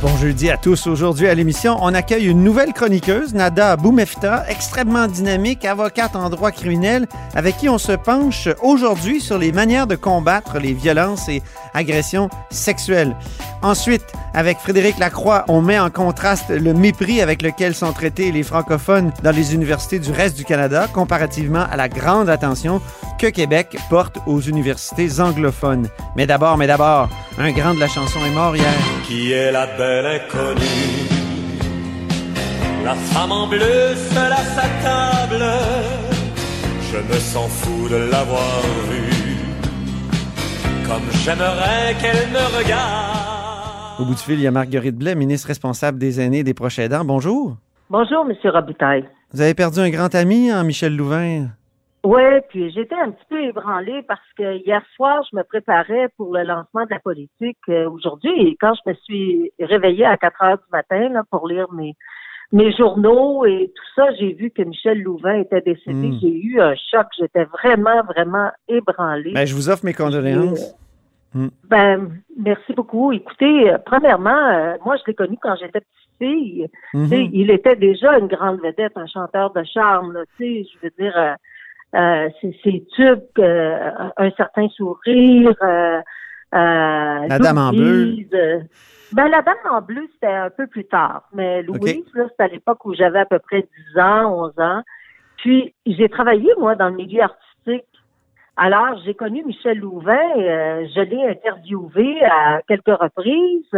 Bon jeudi à tous. Aujourd'hui à l'émission, on accueille une nouvelle chroniqueuse, Nada Boumefta, extrêmement dynamique, avocate en droit criminel, avec qui on se penche aujourd'hui sur les manières de combattre les violences et agressions sexuelles. Ensuite, avec Frédéric Lacroix, on met en contraste le mépris avec lequel sont traités les francophones dans les universités du reste du Canada comparativement à la grande attention que Québec porte aux universités anglophones. Mais d'abord, mais d'abord, un grand de la chanson est mort hier. Inconnue La femme en bleu seule à sa table Je me sens fou de l'avoir vue Comme j'aimerais qu'elle me regarde Au bout du fil, il y a Marguerite Blais, ministre responsable des aînés et des proches aidants. Bonjour. Bonjour, Monsieur Robitaille. Vous avez perdu un grand ami, hein, Michel Louvain? Oui, puis j'étais un petit peu ébranlée parce que hier soir, je me préparais pour le lancement de la politique euh, aujourd'hui et quand je me suis réveillée à 4 heures du matin là, pour lire mes mes journaux et tout ça, j'ai vu que Michel Louvain était décédé. Mm. J'ai eu un choc. J'étais vraiment, vraiment ébranlée. Ben, je vous offre mes condoléances. Mm. Ben, merci beaucoup. Écoutez, euh, premièrement, euh, moi, je l'ai connu quand j'étais petite fille. Tu sais, Il était déjà une grande vedette, un chanteur de charme. Là, tu sais, je veux dire, euh, euh, tubes, euh, un certain sourire. Euh, euh, La Dame en bleu. Ben, la dame en bleu, c'était un peu plus tard. Mais Louise, là, c'était à l'époque où j'avais à peu près 10 ans, 11 ans. Puis, j'ai travaillé, moi, dans le milieu artistique. Alors, j'ai connu Michel Louvain. euh, je l'ai interviewé à quelques reprises.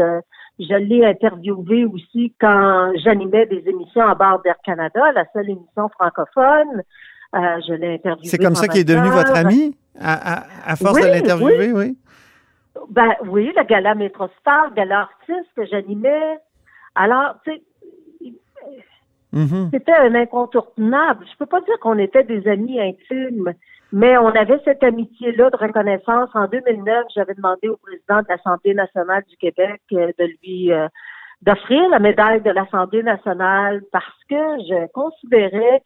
Je l'ai interviewé aussi quand j'animais des émissions à bord d'Air Canada, la seule émission francophone. Euh, je l'ai interviewé. C'est comme ça qu'il est devenu votre ami, à, à- à force Oui, de l'interviewer, oui. Ben oui, le gala Métrostar, gala artiste que j'animais. Alors, tu sais, Mhm. c'était un incontournable. Je peux pas dire qu'on était des amis intimes, mais on avait cette amitié-là de reconnaissance. En 2009, j'avais demandé au président de l'Assemblée nationale du Québec euh, de lui euh, d'offrir la médaille de l'Assemblée nationale parce que je considérais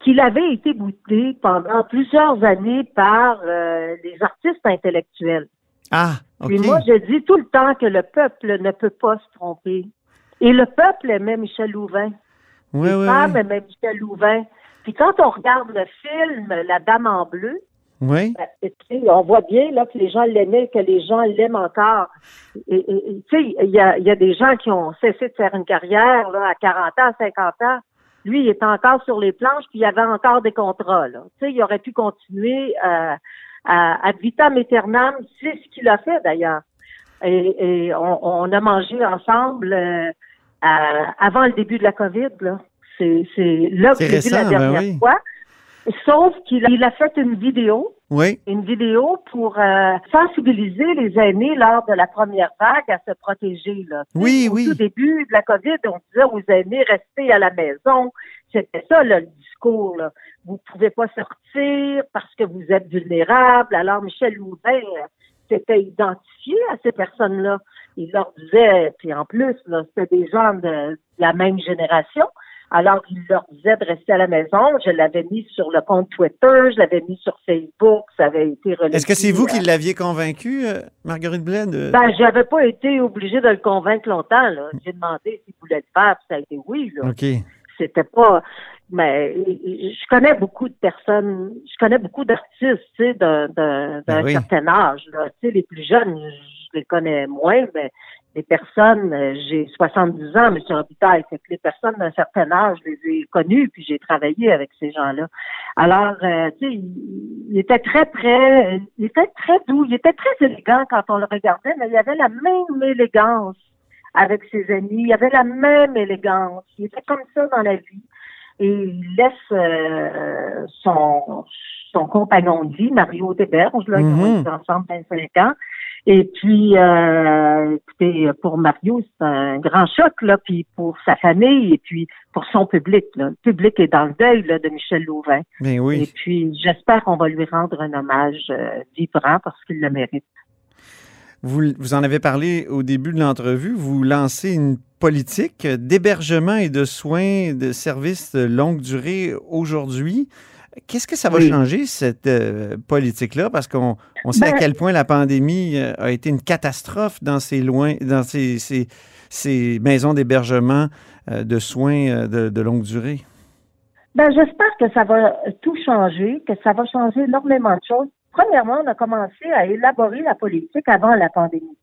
qu'il avait été bouté pendant plusieurs années par euh, les artistes intellectuels. Ah, OK. Puis moi, je dis tout le temps que le peuple ne peut pas se tromper. Et le peuple aimait Michel Louvain. oui, Les oui, femmes oui. aimaient Michel Louvain. Puis quand on regarde le film La Dame en bleu, Oui. ben, tu sais, on voit bien là que les gens l'aimaient, que les gens l'aiment encore. Et, et- et, tu sais, il y a, y a des gens qui ont cessé de faire une carrière là, à 40 ans, 50 ans. Lui, il était encore sur les planches, puis il y avait encore des contrats. Là. Tu sais, il aurait pu continuer euh, à, à vitam aeternam. C'est ce qu'il a fait d'ailleurs. Et, et on, on a mangé ensemble euh, à- avant le début de la COVID. Là. C'est, c'est là que j'ai vu la ben dernière oui. fois. Sauf qu'il a, il a fait une vidéo Oui. une vidéo pour euh, sensibiliser les aînés lors de la première vague à se protéger. Là. Oui, au oui. tout début de la COVID, on disait aux aînés, restez à la maison. C'était ça, là, le discours. Là. Vous pouvez pas sortir parce que vous êtes vulnérables. Alors, Michel Louvain s'était identifié à ces personnes-là. Il leur disait, puis en plus, c'était des gens de, de la même génération. Alors, il leur disait de rester à la maison. Je l'avais mis sur le compte Twitter, je l'avais mis sur Facebook, ça avait été relayé. Est-ce que c'est vous qui euh, l'aviez convaincu, euh, Marguerite Blais? De... Ben, j'avais pas été obligée de le convaincre longtemps, là. J'ai demandé s'il voulait le faire, puis ça a été oui, là. OK. C'était pas, mais je connais beaucoup de personnes, je connais beaucoup d'artistes, tu sais, d'un, Ben oui. certain âge, là. Tu sais, les plus jeunes, je les connais moins, mais les personnes, euh, j'ai 70 ans, M. Robitaille, fait que les personnes d'un certain âge, je les ai connues, puis j'ai travaillé avec ces gens-là. Alors, euh, tu sais, il, il était très près, il était très doux, il était très élégant quand on le regardait, mais il avait la même élégance avec ses amis, il avait la même élégance, il était comme ça dans la vie. Et il laisse euh, son, son compagnon de vie, Mario Desberges, là, ils Mhm. ont été ensemble 25 ans. Et puis, euh, écoutez, pour Mario, c'est un grand choc, là, puis pour sa famille et puis pour son public. Là. Le public est dans le deuil là, de Michel Louvain. Ben Et oui. puis, j'espère qu'on va lui rendre un hommage euh, vibrant parce qu'il le mérite. vous, vous en avez parlé au début de l'entrevue, vous lancez une politique d'hébergement et de soins de services de longue durée aujourd'hui. Qu'est-ce que ça va Oui. changer, cette euh, politique-là? Parce qu'on on sait à Ben- quel point la pandémie euh, a été une catastrophe dans ces, loin, dans ces, ces- ces maisons d'hébergement euh, de soins de, de longue durée. Ben, j'espère que ça va tout changer, que ça va changer énormément de choses. Premièrement, on a commencé à élaborer la politique avant la pandémie.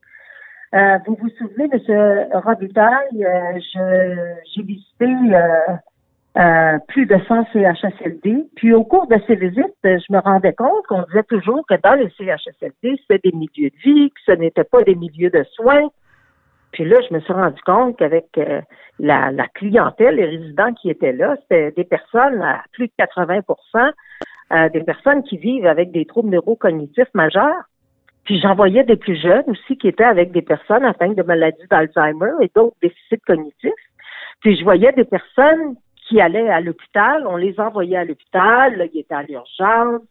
Vous vous souvenez, M. Robitaille, je- j'ai visité euh, plus de 100 CHSLD. Puis au cours de ces visites, euh, je me rendais compte qu'on disait toujours que dans les CHSLD, c'était des milieux de vie, que ce n'était pas des milieux de soins. Puis là, je me suis rendu compte qu'avec euh, la, la clientèle, les résidents qui étaient là, c'était des personnes à plus de 80 euh, des personnes qui vivent avec des troubles neurocognitifs majeurs. Puis j'en voyais des plus jeunes aussi qui étaient avec des personnes atteintes de maladies d'Alzheimer et d'autres déficits cognitifs. Puis je voyais des personnes qui allaient à l'hôpital, on les envoyait à l'hôpital, ils étaient à l'urgence.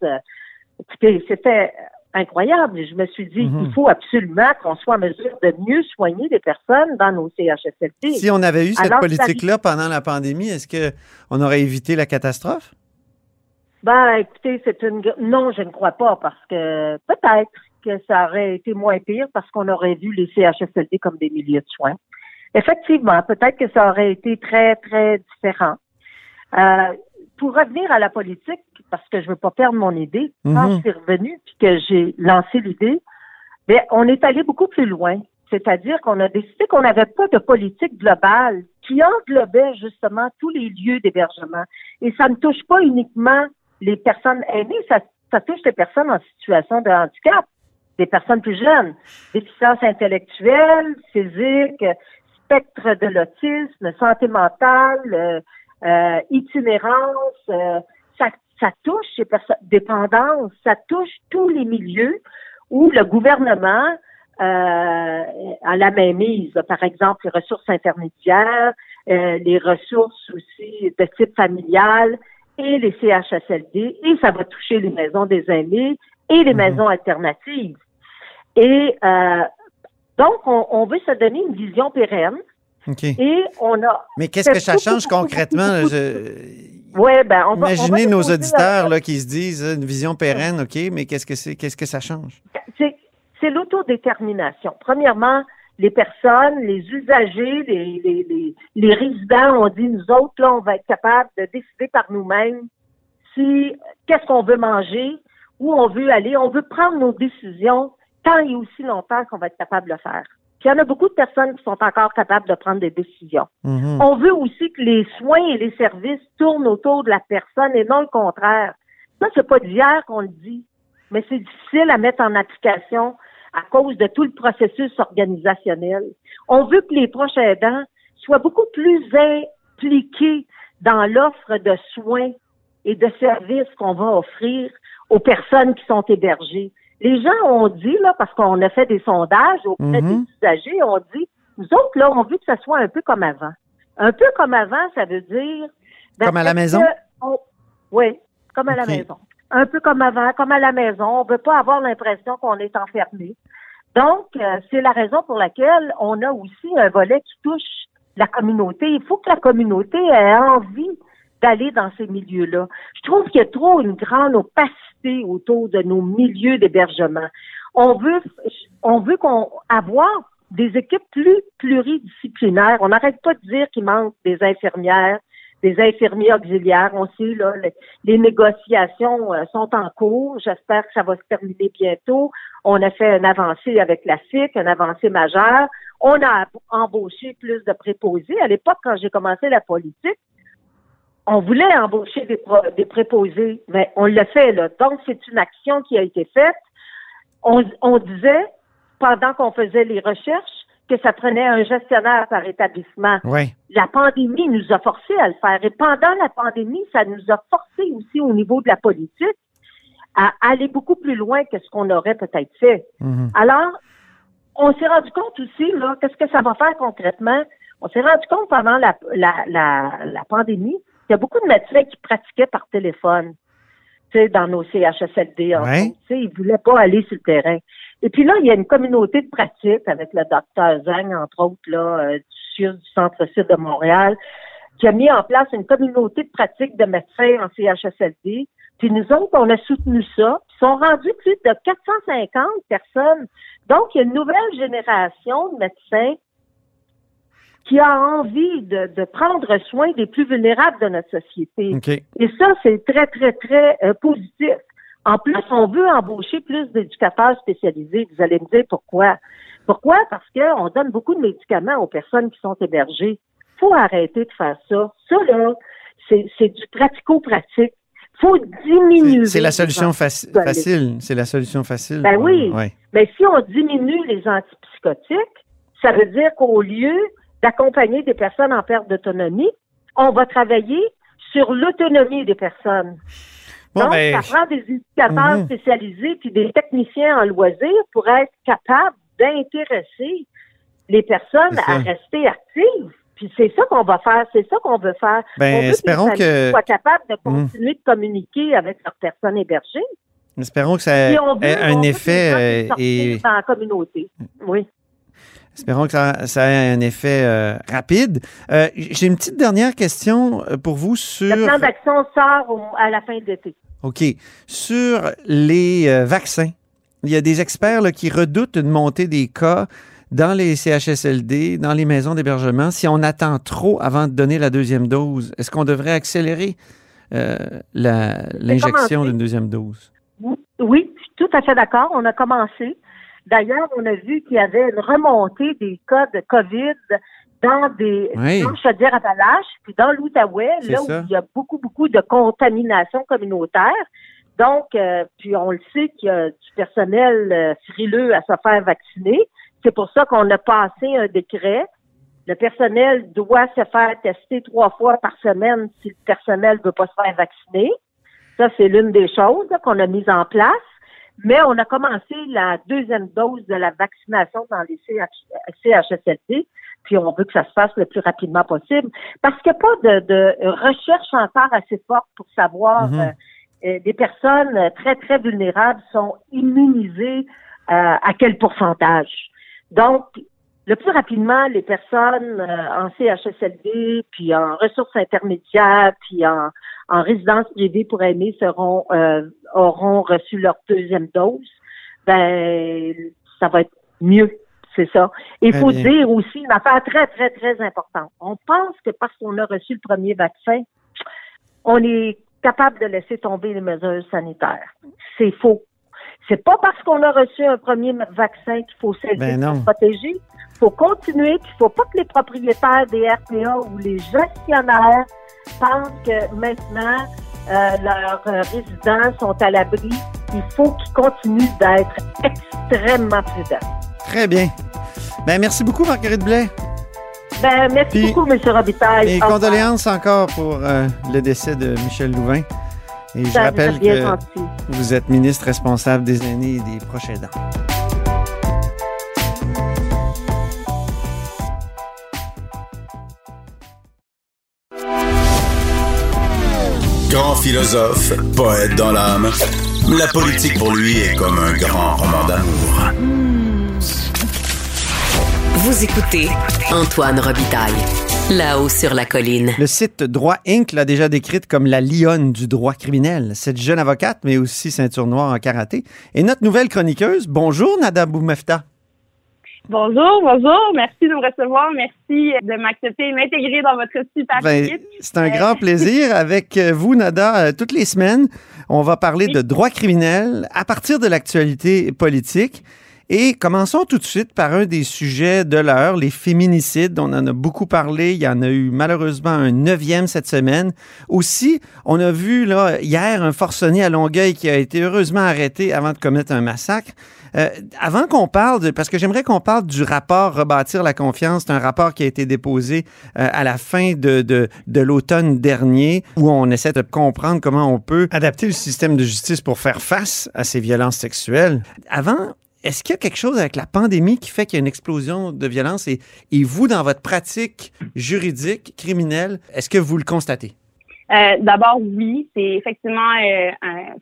Écoutez, c'était incroyable. Je me suis dit, Mhm. il faut absolument qu'on soit en mesure de mieux soigner les personnes dans nos CHSLD. Si on avait eu cette politique-là pendant la pandémie, est-ce qu'on aurait évité la catastrophe? Ben, écoutez, c'est une. Non, je ne crois pas parce que peut-être que ça aurait été moins pire parce qu'on aurait vu les CHSLD comme des milieux de soins. Effectivement, peut-être que ça aurait été très, très différent. Euh, pour revenir à la politique, parce que je veux pas perdre mon idée, quand Mhm. je suis revenue puis que j'ai lancé l'idée, ben, on est allé beaucoup plus loin. C'est-à-dire qu'on a décidé qu'on n'avait pas de politique globale qui englobait justement tous les lieux d'hébergement. Et ça ne touche pas uniquement les personnes aînées, ça, ça touche les personnes en situation de handicap, des personnes plus jeunes, déficience intellectuelle, physique, spectre de l'autisme, santé mentale, euh, euh, itinérance, euh, ça, ça touche personnes, dépendance, ça touche tous les milieux où le gouvernement euh, a la même mise. Par exemple, les ressources intermédiaires, les ressources aussi de type familial et les CHSLD, et ça va toucher les maisons des aînés et les maisons alternatives. Et donc, on, on veut se donner une vision pérenne OK. et on a... Mais qu'est-ce que ça change concrètement? Je- Ouais, ben, on va, on va Imaginez nos auditeurs là, qui se disent une vision pérenne, OK, mais qu'est-ce que c'est, qu'est-ce que ça change? c'est c'est l'autodétermination. Premièrement, les personnes, les usagers, les, les, les, les résidents ont dit, nous autres, là, on va être capable de décider par nous-mêmes si qu'est-ce qu'on veut manger, où on veut aller. On veut prendre nos décisions tant et aussi longtemps qu'on va être capable de le faire. Puis il y en a beaucoup de personnes qui sont encore capables de prendre des décisions. Mhm. On veut aussi que les soins et les services tournent autour de la personne et non le contraire. Ça, c'est pas d'hier qu'on le dit, mais c'est difficile à mettre en application à cause de tout le processus organisationnel. On veut que les proches aidants soient beaucoup plus impliqués dans l'offre de soins et de services qu'on va offrir aux personnes qui sont hébergées. Les gens ont dit, là, parce qu'on a fait des sondages auprès Mhm. des usagers, on dit, nous autres, là, on veut que ça soit un peu comme avant. Un peu comme avant, ça veut dire... ben, Comme à la maison? on- Oui, comme à la maison. Un peu comme avant, comme à la maison. On veut pas avoir l'impression qu'on est enfermé. Donc, euh, c'est la raison pour laquelle on a aussi un volet qui touche la communauté. Il faut que la communauté ait envie d'aller dans ces milieux-là. Je trouve qu'il y a trop une grande opacité autour de nos milieux d'hébergement. On veut, on veut qu'on avoir des équipes plus pluridisciplinaires. On n'arrête pas de dire qu'il manque des infirmières, des infirmiers auxiliaires. On sait, là, le- les négociations euh, sont en cours. J'espère que ça va se terminer bientôt. On a fait une avancée avec la FIC, une avancée majeure. On a embauché plus de préposés. À l'époque, quand j'ai commencé la politique, on voulait embaucher des, pro- des préposés, mais on l'a fait, là. Donc, c'est une action qui a été faite. On, on disait, pendant qu'on faisait les recherches, que ça prenait un gestionnaire par établissement. Oui. La pandémie nous a forcé à le faire. Et pendant la pandémie, ça nous a forcé aussi au niveau de la politique à aller beaucoup plus loin que ce qu'on aurait peut-être fait. Mhm. Alors, on s'est rendu compte aussi, là, qu'est-ce que ça va faire concrètement? On s'est rendu compte pendant la, la, la, la pandémie y a beaucoup de médecins qui pratiquaient par téléphone, tu sais, dans nos CHSLD. Ouais. autres. Tu sais, ils voulaient pas aller sur le terrain. Et puis là, il y a une communauté de pratique avec le docteur Zhang, entre autres, là, euh, du du Centre-Sud de Montréal, qui a mis en place une communauté de pratique de médecins en CHSLD. Puis nous autres, on a soutenu ça. Ils sont rendus plus de 450 personnes. Donc, il y a une nouvelle génération de médecins qui a envie de, de prendre soin des plus vulnérables de notre société. OK. Et ça, c'est très, très, très euh, positif. En plus, on veut embaucher plus d'éducateurs spécialisés. Vous allez me dire pourquoi. Pourquoi? Parce qu'on donne beaucoup de médicaments aux personnes qui sont hébergées. faut arrêter de faire ça. Ça, là, c'est du pratico-pratique. faut diminuer. C'est- la solution faci- facile. C'est la solution facile. Ben oui. Ouais. Mais si on diminue les antipsychotiques, ça veut dire qu'au lieu d'accompagner des personnes en perte d'autonomie, on va travailler sur l'autonomie des personnes. Bon, Donc, ben, ça prend des éducateurs Mhm. spécialisés puis des techniciens en loisirs pour être capables d'intéresser les personnes à rester actives. Puis c'est ça qu'on va faire, c'est ça qu'on veut faire. Ben, on veut espérons que les que- soient capables de Mhm. continuer de communiquer avec leurs personnes hébergées. espérons que ça ait un effet euh, et dans la communauté. Oui. Espérons que ça, ça ait un effet euh, rapide. Euh, J'ai une petite dernière question euh, pour vous sur. Le plan d'action sort au- à la fin de l'été. OK. Sur les euh, vaccins, il y a des experts là, qui redoutent une montée des cas dans les CHSLD, dans les maisons d'hébergement, si on attend trop avant de donner la deuxième dose. Est-ce qu'on devrait accélérer l'injection d'une deuxième dose? Oui, je suis tout à fait d'accord. On a commencé. D'ailleurs, on a vu qu'il y avait une remontée des cas de COVID dans des Oui. dans Chaudière-Appalaches, puis dans l'Outaouais, là ça. où il y a beaucoup, beaucoup de contamination communautaire. Donc, euh, puis on le sait qu'il y a du personnel euh, frileux à se faire vacciner. C'est pour ça qu'on a passé un décret. Le personnel doit se faire tester trois fois par semaine si le personnel ne veut pas se faire vacciner. Ça, c'est l'une des choses qu'on a mises en place. Mais on a commencé la deuxième dose de la vaccination dans les CH CHSLD, puis on veut que ça se fasse le plus rapidement possible. Parce qu'il n'y a pas de, de recherche encore assez forte pour savoir Mhm. euh, euh, des personnes très, très vulnérables sont immunisées euh, à quel pourcentage. Donc, le plus rapidement, les personnes euh, en CHSLD, puis en ressources intermédiaires, puis en, en résidence privée pour aimer seront euh, auront reçu leur deuxième dose, ben ça va être mieux, c'est ça. Il faut bien. dire aussi une affaire très, très, très importante. On pense que parce qu'on a reçu le premier vaccin, on est capable de laisser tomber les mesures sanitaires. C'est faux. C'est pas parce qu'on a reçu un premier vaccin qu'il faut cesser Ben de non. se protéger. Il faut continuer, puis il faut pas que les propriétaires des RPA ou les gestionnaires pensent que maintenant euh, leurs euh, résidents sont à l'abri. Il faut qu'ils continuent d'être extrêmement prudents. Très bien. Ben, merci beaucoup, Marguerite Blais. Ben, merci Puis- beaucoup, M. Robitaille. Et Au revoir. condoléances encore pour euh, le décès de Michel Louvain. Et je rappelle que vous êtes ministre responsable des aînés et des proches aidants. Grand philosophe, poète dans l'âme, la politique pour lui est comme un grand roman d'amour. Vous écoutez Antoine Robitaille, là-haut sur la colline. Le site Droit Inc. l'a déjà décrite comme la lionne du droit criminel. Cette jeune avocate, mais aussi ceinture noire en karaté. Et notre nouvelle chroniqueuse, bonjour Nada Boumefta. Bonjour, bonjour. Merci de me recevoir. Merci de m'accepter et m'intégrer dans votre super Ben, équipe. c'est un grand plaisir. Avec euh, vous, Nada, euh, toutes les semaines, on va parler Oui. de droit criminel à partir de l'actualité politique. Et commençons tout de suite par un des sujets de l'heure, les féminicides. On en a beaucoup parlé. Il y en a eu malheureusement un neuvième cette semaine. Aussi, on a vu là hier un forcené à Longueuil qui a été heureusement arrêté avant de commettre un massacre. Euh, avant qu'on parle, de, parce que j'aimerais qu'on parle du rapport Rebâtir la confiance, c'est un rapport qui a été déposé euh, à la fin de, de, de l'automne dernier, où on essaie de comprendre comment on peut adapter le système de justice pour faire face à ces violences sexuelles. Avant, est-ce qu'il y a quelque chose avec la pandémie qui fait qu'il y a une explosion de violence et, vous, dans votre pratique juridique, criminelle, est-ce que vous le constatez? Euh, D'abord, oui, c'est effectivement, euh,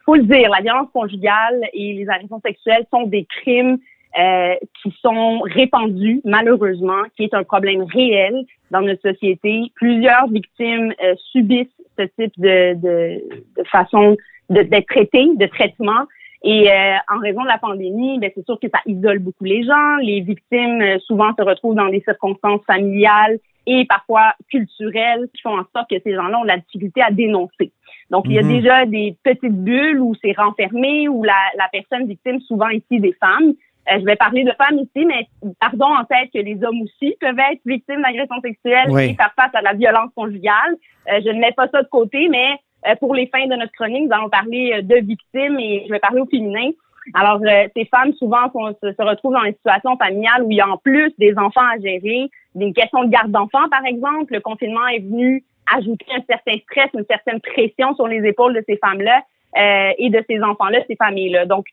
faut le dire, la violence conjugale et les agressions sexuelles sont des crimes euh, qui sont répandus, malheureusement, qui est un problème réel dans notre société. Plusieurs victimes euh, subissent ce type de façon d'être traitées, de traitement. Et euh, en raison de la pandémie, ben, c'est sûr que ça isole beaucoup les gens. Les victimes euh, souvent se retrouvent dans des circonstances familiales et parfois culturelles qui font en sorte que ces gens-là ont de la difficulté à dénoncer. Donc, il y a Mhm. déjà des petites bulles où c'est renfermé, où la, la personne victime, souvent ici des femmes, euh, je vais parler de femmes ici, mais pardon en tête que les hommes aussi peuvent être victimes d'agressions sexuelles Oui. et faire face à la violence conjugale. Euh, je ne mets pas ça de côté, mais pour les fins de notre chronique, nous allons parler euh, de victimes et je vais parler au féminin. Alors, euh, ces femmes, souvent, se, retrouvent dans des situations familiales où il y a en plus des enfants à gérer, des questions de garde d'enfants, par exemple. Le confinement est venu ajouter un certain stress, une certaine pression sur les épaules de ces femmes-là euh, et de ces enfants-là, ces familles-là. Donc,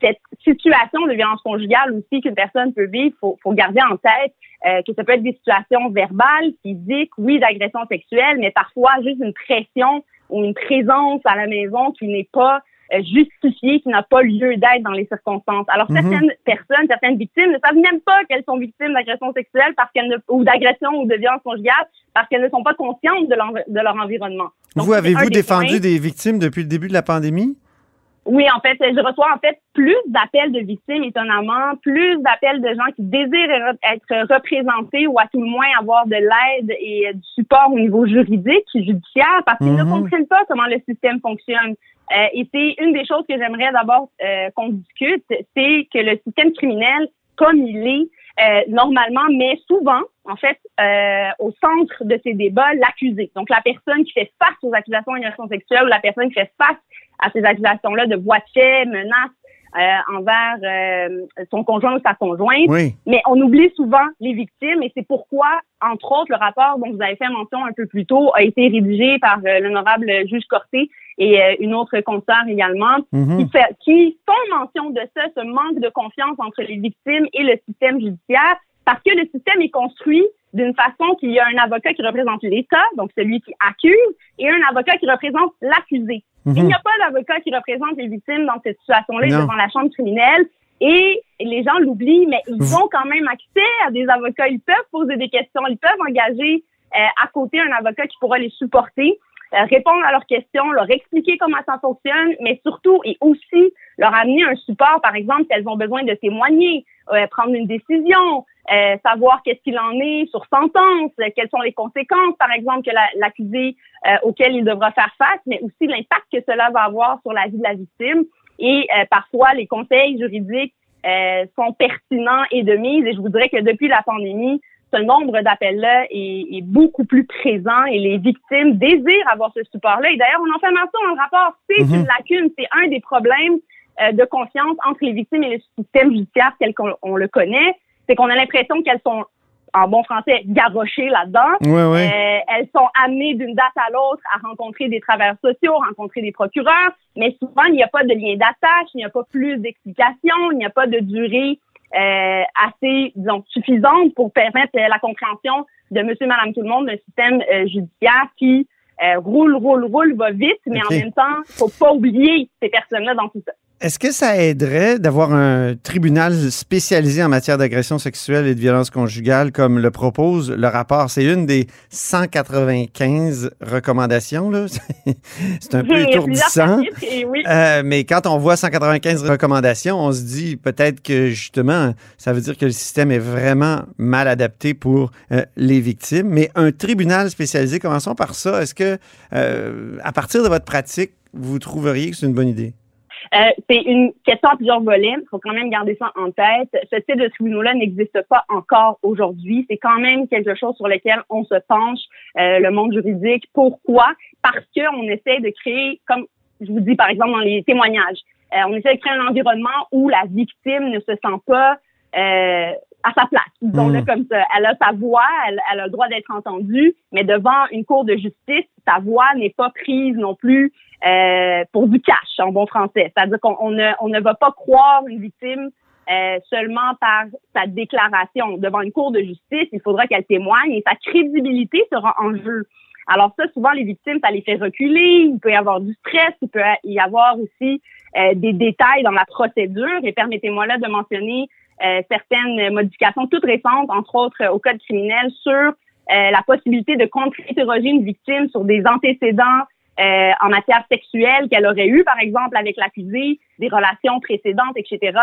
cette situation de violence conjugale aussi qu'une personne peut vivre, faut, faut garder en tête euh, que ça peut être des situations verbales, physiques, oui, d'agression sexuelle, mais parfois juste une pression ou une présence à la maison qui n'est pas euh, justifiée, qui n'a pas lieu d'être dans les circonstances. Alors, Mhm. certaines personnes, certaines victimes ne savent même pas qu'elles sont victimes d'agression sexuelle parce qu'elles ne, ou d'agression ou de violence conjugale parce qu'elles ne sont pas conscientes de, leur environnement. Donc, Vous avez-vous des défendu des victimes depuis le début de la pandémie? Oui, en fait, je reçois en fait plus d'appels de victimes, étonnamment, plus d'appels de gens qui désirent être représentés ou à tout le moins avoir de l'aide et du support au niveau juridique, judiciaire, parce qu'ils ne Mhm. comprennent pas comment le système fonctionne. Euh, et c'est une des choses que j'aimerais d'abord euh, qu'on discute, c'est que le système criminel, comme il est, euh, normalement, met souvent, en fait, euh, au centre de ces débats, l'accusé. Donc, la personne qui fait face aux accusations d'agression sexuelle ou la personne qui fait face à ces accusations-là de fait, menaces euh, envers euh, son conjoint ou sa conjointe. Oui. Mais on oublie souvent les victimes et c'est pourquoi, entre autres, le rapport dont vous avez fait mention un peu plus tôt a été rédigé par euh, l'honorable juge Corté et euh, une autre consoeur également, Mhm. qui, fait, qui font mention de ça, ce manque de confiance entre les victimes et le système judiciaire, parce que le système est construit d'une façon qu'il y a un avocat qui représente l'État, donc celui qui accuse, et un avocat qui représente l'accusé. Mhm. Il n'y a pas d'avocat qui représente les victimes dans cette situation-là devant la chambre criminelle. Et les gens l'oublient, mais ils ont quand même accès à des avocats. Ils peuvent poser des questions, ils peuvent engager euh, à côté un avocat qui pourra les supporter, euh, répondre à leurs questions, leur expliquer comment ça fonctionne, mais surtout et aussi leur amener un support, par exemple, si elles ont besoin de témoigner, euh, prendre une décision, euh, savoir qu'est-ce qu'il en est sur sentence, euh, quelles sont les conséquences, par exemple, que la- l'accusé euh, auquel il devra faire face, mais aussi l'impact que cela va avoir sur la vie de la victime. Et euh, parfois, les conseils juridiques euh, sont pertinents et de mise. Et je vous dirais que depuis la pandémie, ce nombre d'appels-là est, est beaucoup plus présent et les victimes désirent avoir ce support-là. Et d'ailleurs, on en fait mention dans le rapport. C'est Mhm. une lacune, c'est un des problèmes de confiance entre les victimes et le système judiciaire tel qu'on on le connaît. C'est qu'on a l'impression qu'elles sont, en bon français, garrochées là-dedans. Oui, oui. Euh, elles sont amenées d'une date à l'autre à rencontrer des travailleurs sociaux, rencontrer des procureurs, mais souvent, il n'y a pas de lien d'attache, il n'y a pas plus d'explications, il n'y a pas de durée euh, assez, disons, suffisante pour permettre euh, la compréhension de monsieur, madame, tout le monde d'un système euh, judiciaire qui euh, roule, roule, roule, va vite, mais en même temps, faut pas oublier ces personnes-là dans tout ça. Est-ce que ça aiderait d'avoir un tribunal spécialisé en matière d'agression sexuelle et de violence conjugale comme le propose le rapport? C'est une des 195 recommandations. là. C'est un peu étourdissant. Euh, mais quand on voit 195 recommandations, on se dit peut-être que justement, ça veut dire que le système est vraiment mal adapté pour euh, les victimes. Mais un tribunal spécialisé, commençons par ça. Est-ce que, euh, à partir de votre pratique, vous trouveriez que c'est une bonne idée? Euh, c'est une question à plusieurs volets. Il faut quand même garder ça en tête. Ce type de tribunal-là n'existe pas encore aujourd'hui. C'est quand même quelque chose sur lequel on se penche, euh, le monde juridique. Pourquoi? Parce qu'on essaie de créer, comme je vous dis par exemple dans les témoignages, euh, on essaie de créer un environnement où la victime ne se sent pas euh, à sa place. Disons-le Mm. comme ça. Elle a sa voix, elle, elle a le droit d'être entendue, mais devant une cour de justice, sa voix n'est pas prise non plus euh, pour du cash, en bon français. C'est-à-dire qu'on on ne, on ne va pas croire une victime euh, seulement par sa déclaration. Devant une cour de justice, il faudra qu'elle témoigne et sa crédibilité sera en jeu. Alors ça, souvent, les victimes, ça les fait reculer. Il peut y avoir du stress, il peut y avoir aussi euh, des détails dans la procédure. Et permettez-moi là de mentionner euh, certaines modifications toutes récentes, entre autres au code criminel, sur euh, la possibilité de contre-interroger une victime sur des antécédents euh, en matière sexuelle qu'elle aurait eu, par exemple, avec l'accusé, des relations précédentes, etc.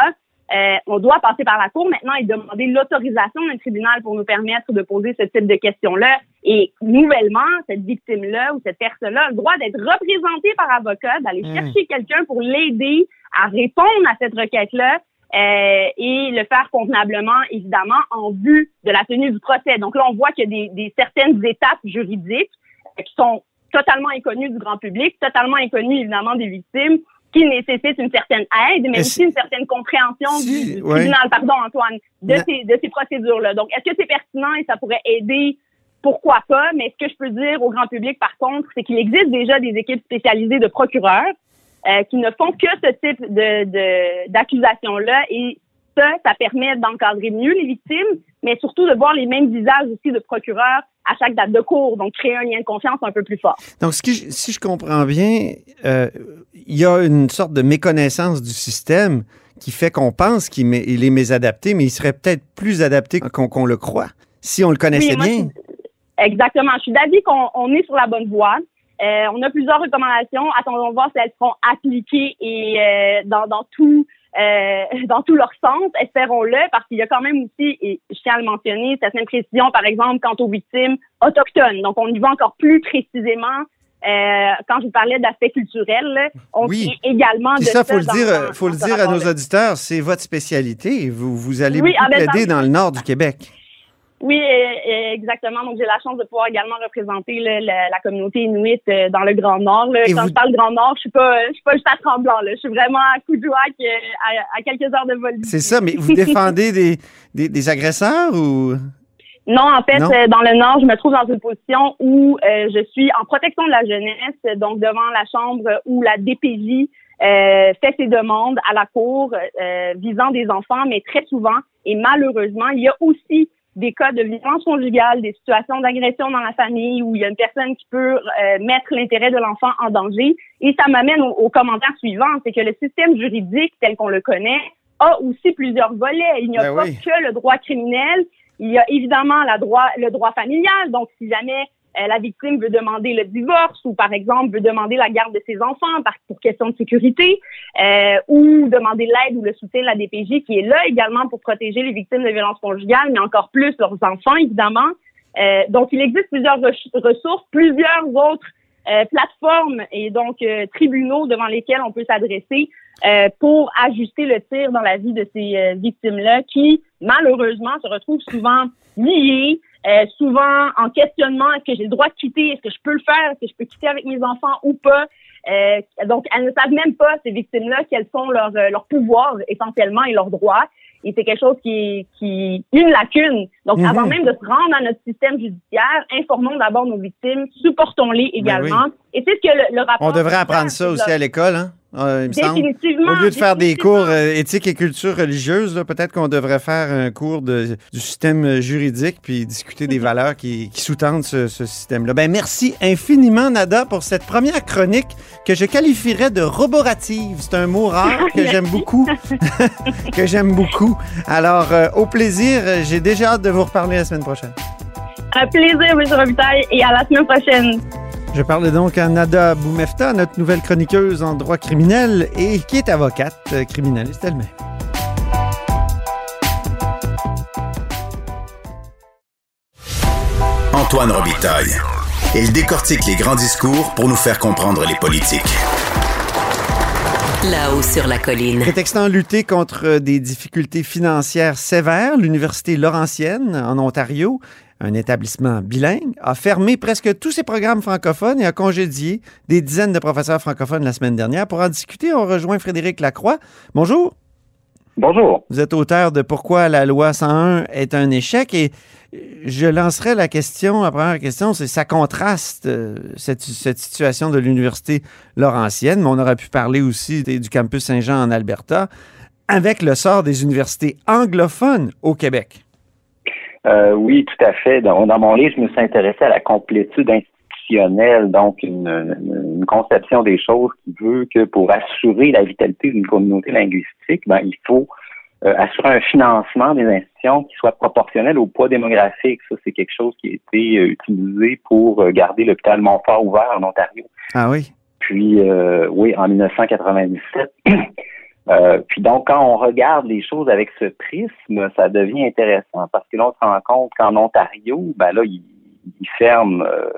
Euh, on doit passer par la cour maintenant et demander l'autorisation d'un tribunal pour nous permettre de poser ce type de questions-là. Et nouvellement, cette victime-là ou cette personne-là a le droit d'être représentée par avocat, d'aller Mmh. chercher quelqu'un pour l'aider à répondre à cette requête-là euh, et le faire convenablement, évidemment, en vue de la tenue du procès. Donc là, on voit qu'il y a des, des certaines étapes juridiques qui sont totalement inconnues du grand public, totalement inconnues, évidemment, des victimes, qui nécessitent une certaine aide, mais aussi une certaine compréhension Si, du, ouais. tribunal, pardon, Antoine, de ces, de ces procédures-là. Donc, est-ce que c'est pertinent et ça pourrait aider? Pourquoi pas? Mais ce que je peux dire au grand public, par contre, c'est qu'il existe déjà des équipes spécialisées de procureurs euh, qui ne font que ce type de, de, d'accusation-là et ça, ça permet d'encadrer mieux les victimes, mais surtout de voir les mêmes visages aussi de procureurs à chaque date de cours, donc créer un lien de confiance un peu plus fort. Donc, ce qui- si je comprends bien, euh, il y a une sorte de méconnaissance du système qui fait qu'on pense qu'il est mésadapté, mais il serait peut-être plus adapté qu'on le croit, si on le connaissait Oui, moi, bien. Exactement. Je suis d'avis qu'on on est sur la bonne voie. Euh, on a plusieurs recommandations. Attendons voir si elles seront appliquées et euh, dans, dans tout euh, dans tout leur sens. Espérons-le, parce qu'il y a quand même aussi, et je tiens à le mentionner, certaines précisions, par exemple, quant aux victimes autochtones. Donc, on y va encore plus précisément. Euh, quand je vous parlais d'aspect culturel, là, on Oui. également de Puis ça, faut le dire, dans- faut le dans dire à nos auditeurs, c'est votre spécialité. Vous, vous allez Oui, beaucoup ah ben, plaider dans le nord du Québec. Oui, euh, euh, exactement. Donc, j'ai la chance de pouvoir également représenter là, la, la communauté inuite euh, dans le Grand Nord. là. Quand vous- je parle Grand Nord, je suis pas, je suis pas juste à Tremblant. Là. Je suis vraiment à Coudouac, euh, à, à quelques heures de vol. C'est ça, mais vous défendez des, des, des agresseurs ou... Non, en fait, Non? euh, dans le Nord, je me trouve dans une position où euh, je suis en protection de la jeunesse, donc devant la chambre où la DPJ euh, fait ses demandes à la cour euh, visant des enfants, mais très souvent et malheureusement, il y a aussi des cas de violence conjugale, des situations d'agression dans la famille où il y a une personne qui peut euh, mettre l'intérêt de l'enfant en danger. Et ça m'amène au, au commentaire suivant, c'est que le système juridique tel qu'on le connaît a aussi plusieurs volets. Il n'y a Ben pas oui. que le droit criminel, il y a évidemment la droit, le droit familial. Donc, si jamais la victime veut demander le divorce ou, par exemple, veut demander la garde de ses enfants pour question de sécurité euh, ou demander l'aide ou le soutien de la DPJ qui est là également pour protéger les victimes de violences conjugales, mais encore plus leurs enfants, évidemment. Euh, donc, il existe plusieurs re- ressources, plusieurs autres euh, plateformes et donc euh, tribunaux devant lesquels on peut s'adresser euh, pour ajuster le tir dans la vie de ces euh, victimes-là qui, malheureusement, se retrouvent souvent liées, euh, souvent en questionnement, est-ce que j'ai le droit de quitter, est-ce que je peux le faire, est-ce que je peux quitter avec mes enfants ou pas? Euh, donc, elles ne savent même pas, ces victimes-là, quels sont leurs euh, leurs pouvoirs essentiellement et leurs droits. Et c'est quelque chose qui qui une lacune. Donc, Mhm. avant même de se rendre à notre système judiciaire, informons d'abord nos victimes, supportons-les également. Et c'est ce que le, le rapport... Ben On devrait apprendre ça aussi à l'école, hein? Euh, il me semble. Définitivement. Au lieu de faire des cours euh, éthique et culture religieuse, là, peut-être qu'on devrait faire un cours de, du système juridique puis discuter des valeurs qui, qui sous-tendent ce, ce système-là. Ben, merci infiniment, Nada, pour cette première chronique que je qualifierais de roborative. C'est un mot rare que j'aime beaucoup. que j'aime beaucoup. Alors, euh, au plaisir. J'ai déjà hâte de vous reparler la semaine prochaine. Un plaisir, M. Robitaille, et à la semaine prochaine. Je parle donc à Nada Boumefta, notre nouvelle chroniqueuse en droit criminel et qui est avocate euh, criminaliste elle-même. Antoine Robitaille. Il décortique les grands discours pour nous faire comprendre les politiques. Là-haut sur la colline. Prétextant lutter contre des difficultés financières sévères, l'Université Laurentienne, en Ontario, un établissement bilingue, a fermé presque tous ses programmes francophones et a congédié des dizaines de professeurs francophones la semaine dernière. Pour en discuter, on rejoint Frédéric Lacroix. Bonjour. Bonjour. Vous êtes auteur de Pourquoi la loi 101 est un échec et je lancerai la question, la première question, c'est ça contraste euh, cette, cette situation de l'Université Laurentienne, mais on aurait pu parler aussi des- du campus Saint-Jean en Alberta, avec le sort des universités anglophones au Québec. Euh, oui, tout à fait. Dans, dans mon livre, je me suis intéressé à la complétude institutionnelle, donc une, une- une conception des choses qui veut que pour assurer la vitalité d'une communauté linguistique, ben, il faut euh, assurer un financement des institutions qui soit proportionnel au poids démographique. Ça, c'est quelque chose qui a été euh, utilisé pour euh, garder l'hôpital Montfort ouvert en Ontario. Ah oui? Puis, euh, oui, en 1997. Euh, puis donc, quand on regarde les choses avec ce prisme, ça devient intéressant parce que là, on se rend compte qu'en Ontario, ben là, ils il ferment, euh,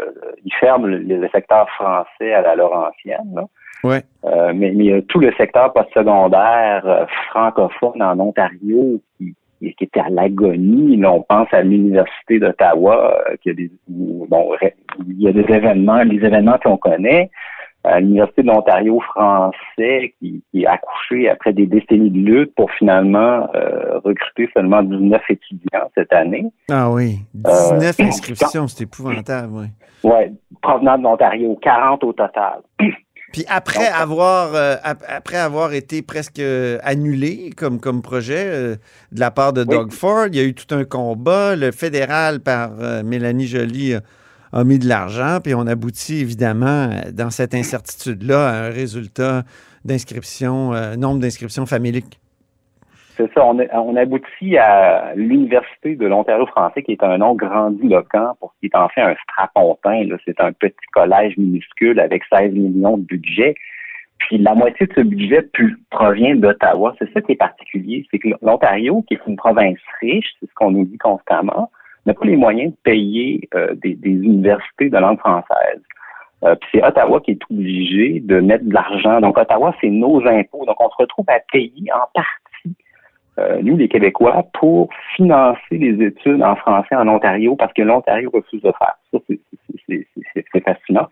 ils ferment le, le secteur français à la Laurentienne. Là. Ouais. Euh, mais, mais il y a tout le secteur postsecondaire euh, francophone en Ontario qui, qui était à l'agonie. Là, on pense à l'Université d'Ottawa, euh, qui a des où, bon, il y a des événements, les événements qu'on connaît. À l'Université de l'Ontario français qui, qui a accouché après des décennies de lutte pour finalement euh, recruter seulement 19 étudiants cette année. Ah oui. Euh, 19 inscriptions, c'est épouvantable, oui. Ouais, provenant de l'Ontario, 40 au total. Puis après Donc, avoir euh, ap- après avoir été presque euh, annulé comme comme projet euh, de la part de Oui. Doug Ford, il y a eu tout un combat. Le fédéral par euh, Mélanie Joly a, mis de l'argent, puis on aboutit évidemment euh, dans cette incertitude là à un résultat d'inscription, euh, nombre d'inscriptions familiques. C'est ça, on, aboutit à l'Université de l'Ontario français, qui est un nom grandiloquent pour qui est en fait un strapontin. C'est un petit collège minuscule avec 16 millions de budget. Puis la moitié de ce budget provient d'Ottawa. C'est ça qui est particulier. C'est que l'Ontario, qui est une province riche, c'est ce qu'on nous dit constamment, n'a pas les moyens de payer euh, des, des universités de langue française. Euh, puis c'est Ottawa qui est obligé de mettre de l'argent. Donc Ottawa, c'est nos impôts. Donc on se retrouve à payer en partie, euh, nous les Québécois, pour financer les études en français en Ontario parce que l'Ontario refuse de faire. Ça, c'est- fascinant.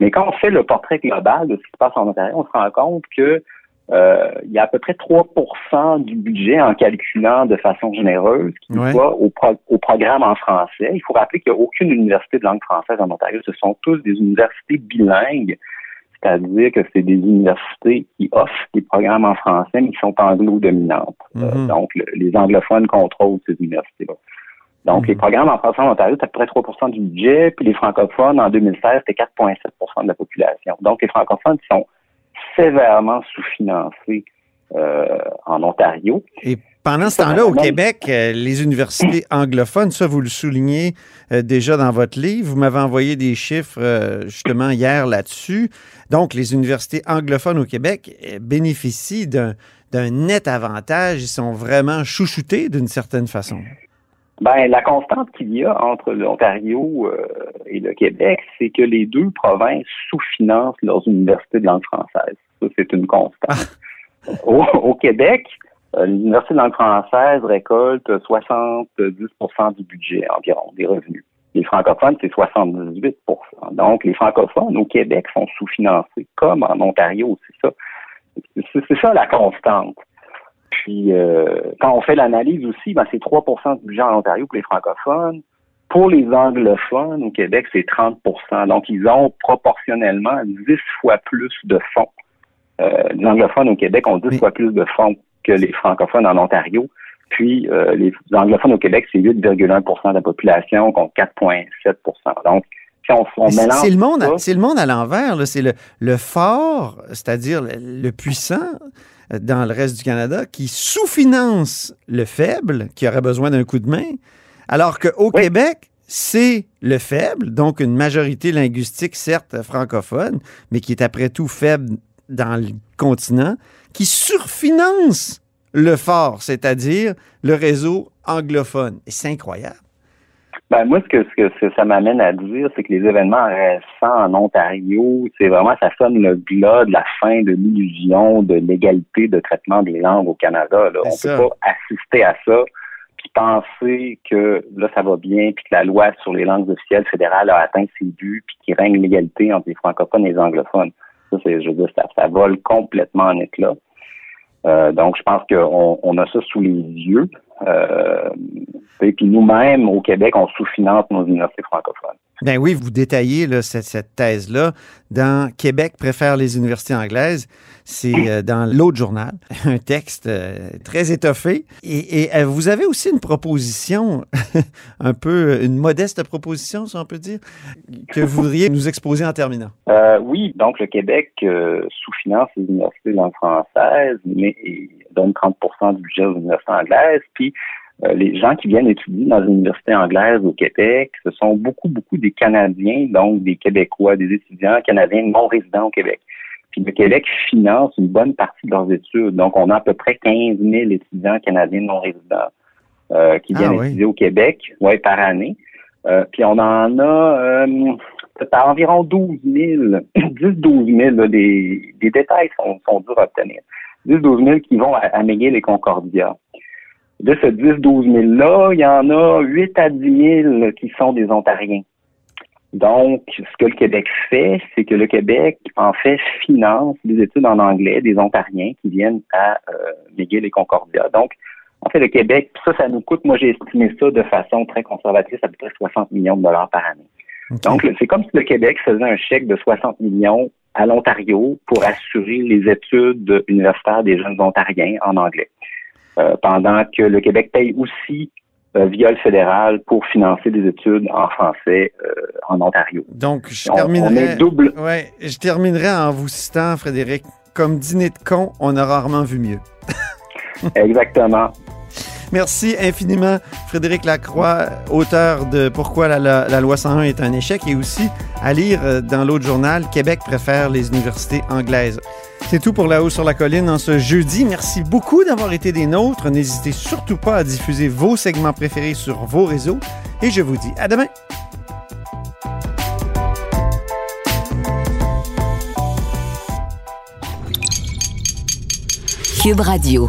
Mais quand on fait le portrait global de ce qui se passe en Ontario, on se rend compte que euh, il y a à peu près 3% du budget en calculant de façon généreuse qui Ouais. va au, pro- au programme en français. Il faut rappeler qu'il n'y a aucune université de langue française en Ontario. Ce sont tous des universités bilingues, c'est-à-dire que c'est des universités qui offrent des programmes en français, mais qui sont anglo-dominantes. Euh, Mhm. donc, le- les anglophones contrôlent ces universités-là. Donc, Mhm. les programmes en français en Ontario, c'est à peu près 3% du budget, puis les francophones, en 2016, c'était 4,7% de la population. Donc, les francophones sont sévèrement sous-financés euh, en Ontario. Et pendant ce temps-là, au Québec, euh, les universités anglophones, ça, vous le soulignez euh, déjà dans votre livre. Vous m'avez envoyé des chiffres euh, justement hier là-dessus. Donc, les universités anglophones au Québec bénéficient d'un net avantage. Ils sont vraiment chouchoutés d'une certaine façon. Ben, la constante qu'il y a entre l'Ontario euh, et le Québec, c'est que les deux provinces sous-financent leurs universités de langue française. Ça, c'est une constante. au, au Québec, euh, l'université de langue française récolte 70% du budget environ, des revenus. Les francophones, c'est 78% Donc, les francophones au Québec sont sous-financés, comme en Ontario, c'est ça. C'est c'est ça la constante. Puis, euh, quand on fait l'analyse aussi, ben, c'est 3% du budget en Ontario pour les francophones. Pour les anglophones, au Québec, c'est 30% Donc, ils ont proportionnellement 10 fois plus de fonds. Euh, les anglophones au Québec ont 10 Mais- fois plus de fonds que les francophones en Ontario. Puis, euh, les anglophones au Québec, c'est 8,1% de la population contre 4,7% Donc, si on, mélange C'est le monde, à- ça- c'est le monde à l'envers. C'est le, le fort, c'est-à-dire le, le puissant dans le reste du Canada, qui sous-finance le faible, qui aurait besoin d'un coup de main, alors qu'au Oui. Québec, c'est le faible, donc une majorité linguistique, certes francophone, mais qui est après tout faible dans le continent, qui surfinance le fort, c'est-à-dire le réseau anglophone. Et C'est incroyable. Ben, moi, ce que, ce que ça m'amène à dire, c'est que les événements récents en Ontario, c'est vraiment, ça sonne le glas de la fin de l'illusion de l'égalité de traitement des langues au Canada. Là. On peut pas assister à ça puis penser que là, ça va bien, puis que la loi sur les langues officielles fédérales a atteint ses buts, puis qu'il règne l'égalité entre les francophones et les anglophones. Ça, c'est, je veux dire, ça, ça vole complètement en éclat. Euh, donc, je pense qu'on on a ça sous les yeux. Euh, et puis nous-mêmes, au Québec, on sous-finance nos universités francophones. Ben oui, vous détaillez là, cette, cette thèse-là dans Québec préfère les universités anglaises. C'est euh, dans l'autre journal, un texte euh, très étoffé. Et, et, euh, vous avez aussi une proposition, un peu une modeste proposition, si on peut dire, que vous voudriez nous exposer en terminant. Oui, donc le Québec sous-finance les universités de langue française, mais donne 30% du budget aux universités anglaises. Puis euh, les gens qui viennent étudier dans une université anglaise au Québec, ce sont beaucoup, beaucoup des Canadiens, donc des Québécois, des étudiants canadiens non résidents au Québec. Puis le Québec finance une bonne partie de leurs études. Donc, on a à peu près 15 000 étudiants canadiens non résidents euh, qui viennent Ah, oui. étudier au Québec ouais, par année. Euh, puis on en a peut-être environ 12 000, 10-12 000, là, des, des détails sont, sont durs à obtenir. 10-12 000 qui vont à, à McGill et Concordia. De ce 10-12 000-là, il y en a 8 à 10 000 qui sont des Ontariens. Donc, ce que le Québec fait, c'est que le Québec, en fait, finance des études en anglais des Ontariens qui viennent à euh, McGill et Concordia. Donc, en fait, le Québec, ça, ça nous coûte, moi j'ai estimé ça de façon très conservatrice, à peu près 60 millions de dollars par année. Donc, c'est comme si le Québec faisait un chèque de 60 millions à l'Ontario pour assurer les études universitaires des jeunes Ontariens en anglais. Euh, pendant que le Québec paye aussi euh, via le fédéral pour financer des études en français euh, en Ontario. Donc, je On- terminerai. est double. Ouais, je terminerai en vous citant, Frédéric. Comme dîner de con, on a rarement vu mieux. Exactement. Merci infiniment, Frédéric Lacroix, auteur de Pourquoi la, loi 101 est un échec et aussi à lire euh, dans l'autre journal Québec préfère les universités anglaises. C'est tout pour La Haut sur la Colline en ce jeudi. Merci beaucoup d'avoir été des nôtres. N'hésitez surtout pas à diffuser vos segments préférés sur vos réseaux et je vous dis à demain. Cube Radio.